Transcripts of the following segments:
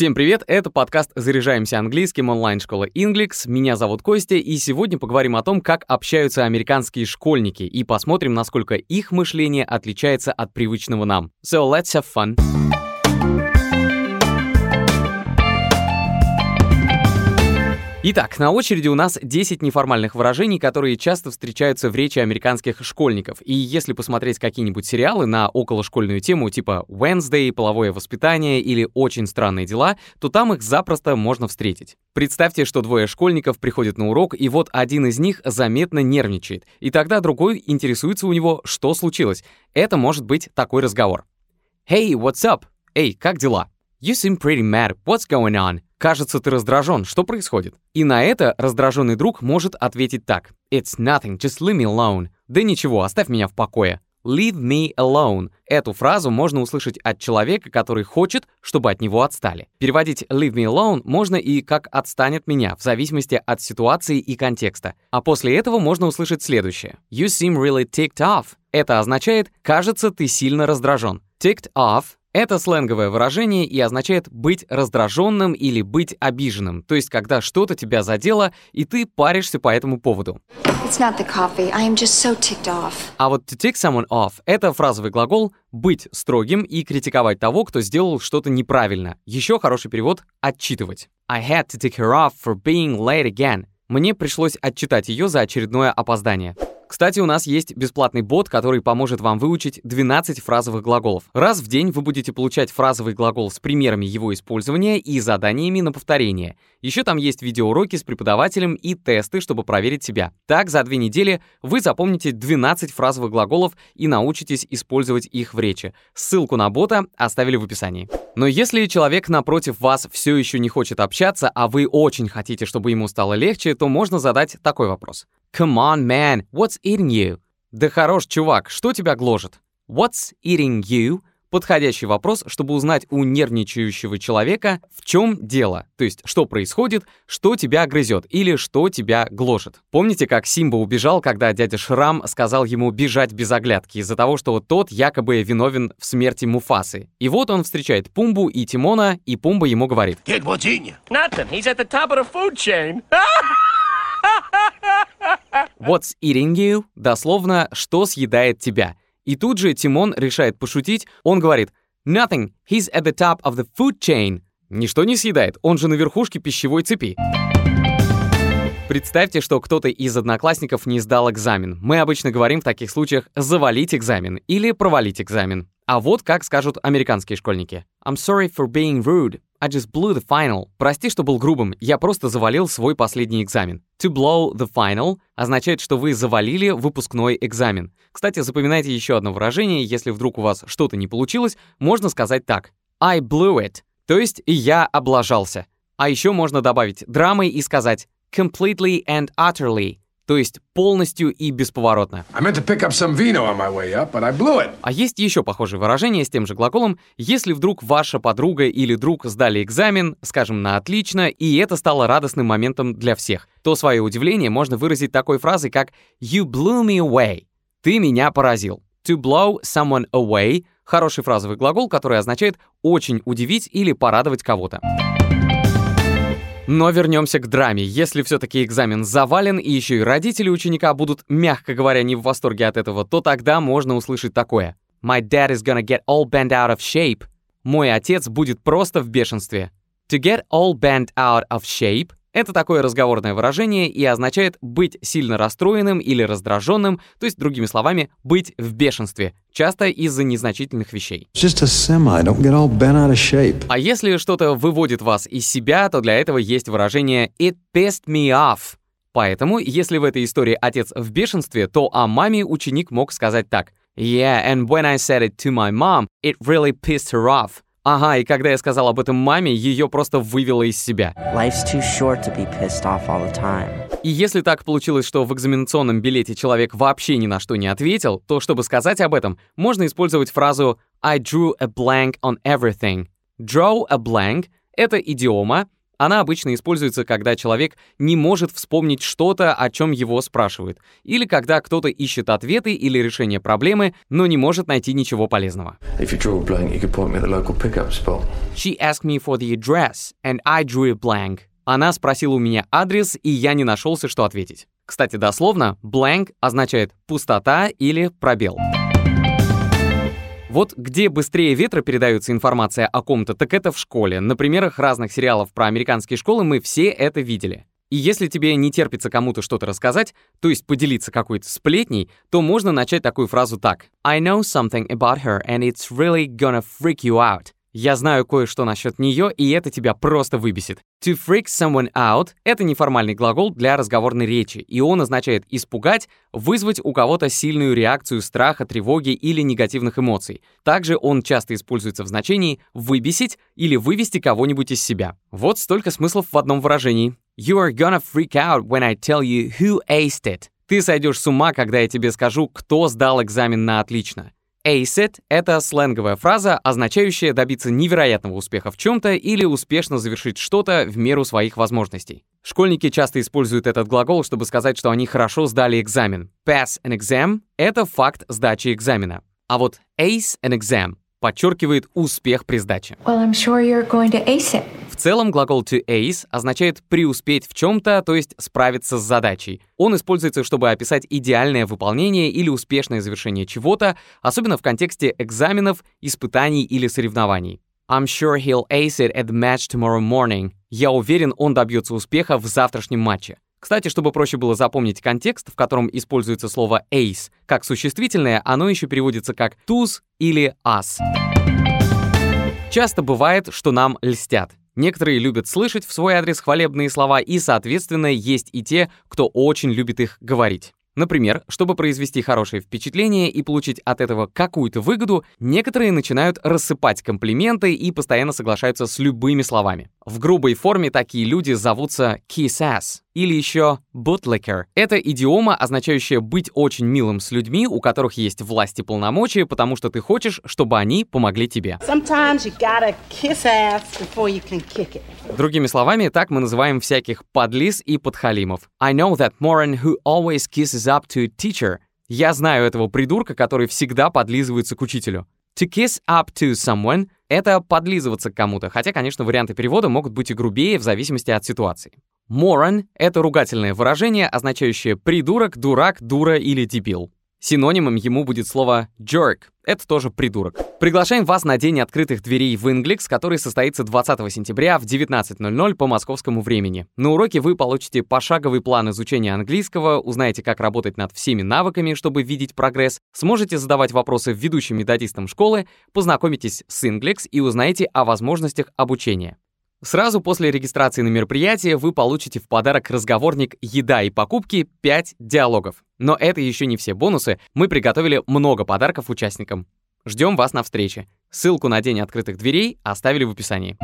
Всем привет, это подкаст «Заряжаемся английским» онлайн-школы Inglix. Меня зовут Костя, и сегодня поговорим о том, как общаются американские школьники, и посмотрим, насколько их мышление отличается от привычного нам. So let's have fun. Итак, на очереди у нас 10 неформальных выражений, которые часто встречаются в речи американских школьников. И если посмотреть какие-нибудь сериалы на околошкольную тему типа Wednesday, половое воспитание или очень странные дела, то там их запросто можно встретить. Представьте, что двое школьников приходят на урок, и вот один из них заметно нервничает, и тогда другой интересуется у него, что случилось. Это может быть такой разговор. Hey, what's up? Эй, как дела? You seem pretty mad. What's going on? Кажется, ты раздражен. Что происходит? И на это раздраженный друг может ответить так. It's nothing, just leave me alone. Да ничего, оставь меня в покое. Leave me alone. Эту фразу можно услышать от человека, который хочет, чтобы от него отстали. Переводить leave me alone можно и как «отстань от меня», в зависимости от ситуации и контекста. А после этого можно услышать следующее. You seem really ticked off. Это означает «кажется, ты сильно раздражен». Ticked off это сленговое выражение и означает быть раздраженным или быть обиженным, то есть когда что-то тебя задело, и ты паришься по этому поводу. So а вот to tick someone off — это фразовый глагол «быть строгим» и критиковать того, кто сделал что-то неправильно. Еще хороший перевод — «отчитывать». I had to tick her off for being late again. Мне пришлось отчитать ее за очередное опоздание. Кстати, у нас есть бесплатный бот, который поможет вам выучить 12 фразовых глаголов. Раз в день вы будете получать фразовый глагол с примерами его использования и заданиями на повторение. Еще там есть видеоуроки с преподавателем и тесты, чтобы проверить себя. Так, за две недели вы запомните 12 фразовых глаголов и научитесь использовать их в речи. Ссылку на бота оставили в описании. Но если человек напротив вас все еще не хочет общаться, а вы очень хотите, чтобы ему стало легче, то можно задать такой вопрос. Come on, man, what's eating you? Да хорош, чувак, что тебя гложет? What's eating you? Подходящий вопрос, чтобы узнать у нервничающего человека, в чем дело, то есть что происходит, что тебя грызет или что тебя гложет. Помните, как Симба убежал, когда дядя Шрам сказал ему бежать без оглядки из-за того, что тот якобы виновен в смерти Муфасы. И вот он встречает Пумбу и Тимона, и Пумба ему говорит. You? Nothing. He's at the top of the food chain. What's eating you? Дословно, что съедает тебя. И тут же Тимон решает пошутить. Он говорит Nothing, he's at the top of the food chain. Ничто не съедает, он же на верхушке пищевой цепи. Представьте, что кто-то из одноклассников не сдал экзамен. Мы обычно говорим в таких случаях «завалить экзамен» или «провалить экзамен». А вот как скажут американские школьники. I'm sorry for being rude. I just blew the final. Прости, что был грубым, я просто завалил свой последний экзамен. To blow the final означает, что вы завалили выпускной экзамен. Кстати, запоминайте еще одно выражение, если вдруг у вас что-то не получилось, можно сказать так. I blew it, то есть я облажался. А еще можно добавить драмой и сказать completely and utterly, то есть полностью и бесповоротно. Up. А есть еще похожее выражение с тем же глаголом, если вдруг ваша подруга или друг сдали экзамен, скажем, на отлично, и это стало радостным моментом для всех, то свое удивление можно выразить такой фразой, как «You blew me away» — «ты меня поразил». To blow someone away — хороший фразовый глагол, который означает «очень удивить» или «порадовать кого-то». Но вернемся к драме. Если все-таки экзамен завален, и еще и родители ученика будут, мягко говоря, не в восторге от этого, то тогда можно услышать такое. My dad is gonna get all bent out of shape. Мой отец будет просто в бешенстве. To get all bent out of shape это такое разговорное выражение и означает быть сильно расстроенным или раздраженным, то есть, другими словами, быть в бешенстве, часто из-за незначительных вещей. А если что-то выводит вас из себя, то для этого есть выражение «it pissed me off». Поэтому, если в этой истории отец в бешенстве, то о маме ученик мог сказать так. «Yeah, and when I said it to my mom, it really pissed her off». Ага, и когда я сказал об этом маме, ее просто вывело из себя. И если так получилось, что в экзаменационном билете человек вообще ни на что не ответил, то чтобы сказать об этом, можно использовать фразу I drew a blank on everything. Draw a blank — это идиома, Она обычно используется, когда человек не может вспомнить что-то, о чем его спрашивают, или когда кто-то ищет ответы или решение проблемы, но не может найти ничего полезного. She asked me for the address, and I drew a blank. Она спросила у меня адрес, и я не нашелся, что ответить. Кстати, дословно, blank означает пустота или пробел. Вот где быстрее ветра передается информация о ком-то, так это в школе. На примерах разных сериалов про американские школы мы все это видели. И если тебе не терпится кому-то что-то рассказать, то есть поделиться какой-то сплетней, то можно начать такую фразу так. I know something about her and it's really gonna freak you out. Я знаю кое-что насчет нее, и это тебя просто выбесит. To freak someone out — это неформальный глагол для разговорной речи, и он означает испугать, вызвать у кого-то сильную реакцию страха, тревоги или негативных эмоций. Также он часто используется в значении «выбесить» или «вывести кого-нибудь из себя». Вот столько смыслов в одном выражении. You are gonna freak out when I tell you who aced it. Ты сойдешь с ума, когда я тебе скажу, кто сдал экзамен на отлично. Ace it — это сленговая фраза, означающая добиться невероятного успеха в чем-то или успешно завершить что-то в меру своих возможностей. Школьники часто используют этот глагол, чтобы сказать, что они хорошо сдали экзамен. Pass an exam — это факт сдачи экзамена. А вот ace an exam подчеркивает успех при сдаче. Well, sure. В целом глагол to ace означает преуспеть в чем-то, то есть справиться с задачей. Он используется, чтобы описать идеальное выполнение или успешное завершение чего-то, особенно в контексте экзаменов, испытаний или соревнований. I'm sure he'll ace it at the match tomorrow morning. Я уверен, он добьется успеха в завтрашнем матче. Кстати, чтобы проще было запомнить контекст, в котором используется слово ace, как существительное, оно еще переводится как туз или ас. Часто бывает, что нам льстят. Некоторые любят слышать в свой адрес хвалебные слова, и, соответственно, есть и те, кто очень любит их говорить. Например, чтобы произвести хорошее впечатление и получить от этого какую-то выгоду, некоторые начинают рассыпать комплименты и постоянно соглашаются с любыми словами. В грубой форме такие люди зовутся kiss ass или еще bootlicker. Это идиома, означающая быть очень милым с людьми, у которых есть власть и полномочия, потому что ты хочешь, чтобы они помогли тебе. Sometimes you gotta kiss ass before you can kick it. Другими словами, так мы называем всяких подлиз и подхалимов. I know that moron who always kisses up to teacher. Я знаю этого придурка, который всегда подлизывается к учителю. To kiss up to someone — это подлизываться к кому-то, хотя, конечно, варианты перевода могут быть и грубее в зависимости от ситуации. Moron — это ругательное выражение, означающее придурок, дурак, дура или дебил. Синонимом ему будет слово jerk. Это тоже придурок. Приглашаем вас на День открытых дверей в Inglix, который состоится 20 сентября в 19.00 по московскому времени. На уроке вы получите пошаговый план изучения английского, узнаете, как работать над всеми навыками, чтобы видеть прогресс, сможете задавать вопросы ведущим методистам школы, познакомитесь с Inglix и узнаете о возможностях обучения. Сразу после регистрации на мероприятие вы получите в подарок разговорник «Еда и покупки» 5 диалогов. Но это еще не все бонусы, мы приготовили много подарков участникам. Ждем вас на встрече. Ссылку на День открытых дверей оставили в описании.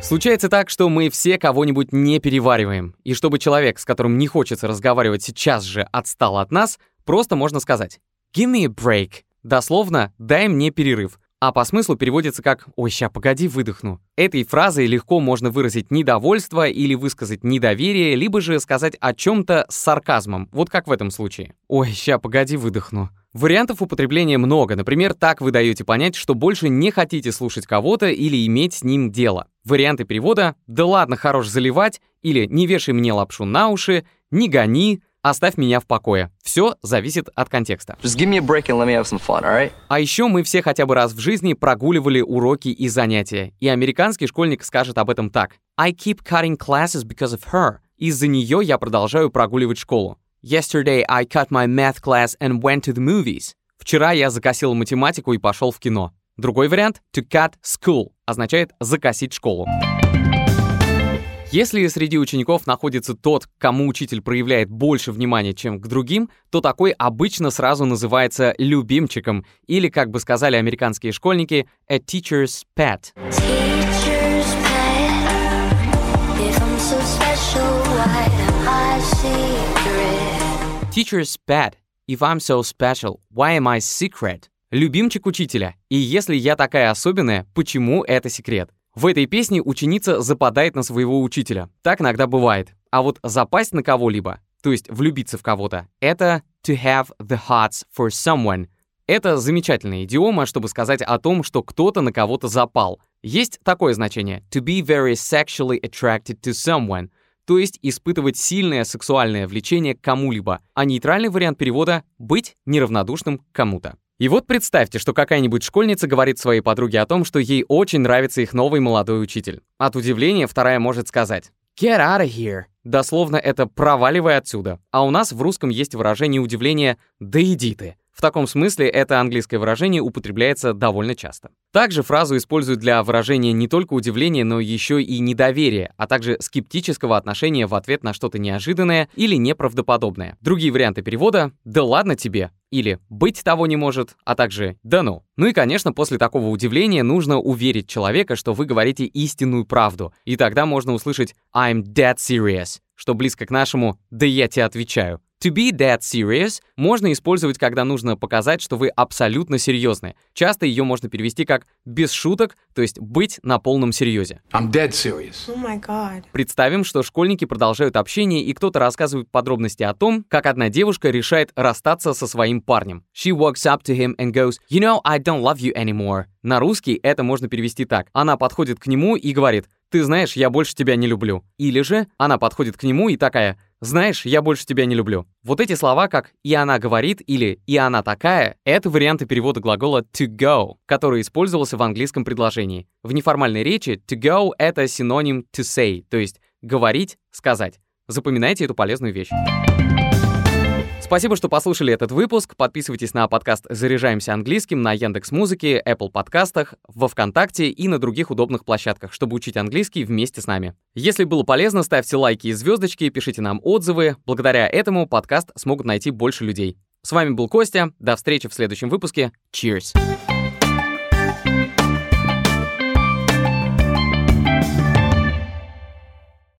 Случается так, что мы все кого-нибудь не перевариваем. И чтобы человек, с которым не хочется разговаривать сейчас же, отстал от нас, просто можно сказать «Give me a break». Дословно «дай мне перерыв» а по смыслу переводится как «Ой, ща, погоди, выдохну». Этой фразой легко можно выразить недовольство или высказать недоверие, либо же сказать о чем-то с сарказмом, вот как в этом случае. «Ой, ща, погоди, выдохну». Вариантов употребления много. Например, так вы даете понять, что больше не хотите слушать кого-то или иметь с ним дело. Варианты перевода «да ладно, хорош заливать» или «не вешай мне лапшу на уши», «не гони», Оставь меня в покое. Все зависит от контекста. Break fun? А еще мы все хотя бы раз в жизни прогуливали уроки и занятия. И американский школьник скажет об этом так. I keep cutting classes because of her. Из-за нее я продолжаю прогуливать школу. Yesterday I cut my math class and went to the movies. Вчера я закосил математику и пошел в кино. Другой вариант to cut school означает закосить школу. Если среди учеников находится тот, кому учитель проявляет больше внимания, чем к другим, то такой обычно сразу называется любимчиком, или, как бы сказали американские школьники, a teacher's pet. So special? Teacher's pet. If I'm so special, why am I secret? Любимчик учителя. И если я такая особенная, почему это секрет? В этой песне ученица западает на своего учителя. Так иногда бывает. А вот запасть на кого-либо, то есть влюбиться в кого-то, это to have the hearts for someone. Это замечательная идиома, чтобы сказать о том, что кто-то на кого-то запал. Есть такое значение to be very sexually attracted to someone, то есть испытывать сильное сексуальное влечение к кому-либо, а нейтральный вариант перевода — быть неравнодушным кому-то. И вот представьте, что какая-нибудь школьница говорит своей подруге о том, что ей очень нравится их новый молодой учитель. От удивления вторая может сказать «Get out of here!» Дословно это «проваливай отсюда». А у нас в русском есть выражение удивления «да иди ты». В таком смысле это английское выражение употребляется довольно часто. Также фразу используют для выражения не только удивления, но еще и недоверия, а также скептического отношения в ответ на что-то неожиданное или неправдоподобное. Другие варианты перевода «да ладно тебе» или «быть того не может», а также «да ну». Ну и, конечно, после такого удивления нужно уверить человека, что вы говорите истинную правду, и тогда можно услышать «I'm dead serious», что близко к нашему «да я тебе отвечаю». To be dead serious можно использовать, когда нужно показать, что вы абсолютно серьезны. Часто ее можно перевести как «без шуток», то есть «быть на полном серьезе». I'm dead serious. Oh my god. Представим, что школьники продолжают общение, и кто-то рассказывает подробности о том, как одна девушка решает расстаться со своим парнем. She walks up to him and goes, «You know, I don't love you anymore». На русский это можно перевести так. Она подходит к нему и говорит, «Ты знаешь, я больше тебя не люблю». Или же она подходит к нему и такая, «Знаешь, я больше тебя не люблю». Вот эти слова, как «и она говорит» или «и она такая» — это варианты перевода глагола to go, который использовался в английском предложении. В неформальной речи to go — это синоним to say, то есть говорить, сказать. Запоминайте эту полезную вещь. Спасибо, что послушали этот выпуск. Подписывайтесь на подкаст «Заряжаемся английским» на Яндекс Музыке, Apple подкастах, во Вконтакте и на других удобных площадках, чтобы учить английский вместе с нами. Если было полезно, ставьте лайки и звездочки, пишите нам отзывы. Благодаря этому подкаст смогут найти больше людей. С вами был Костя. До встречи в следующем выпуске. Cheers!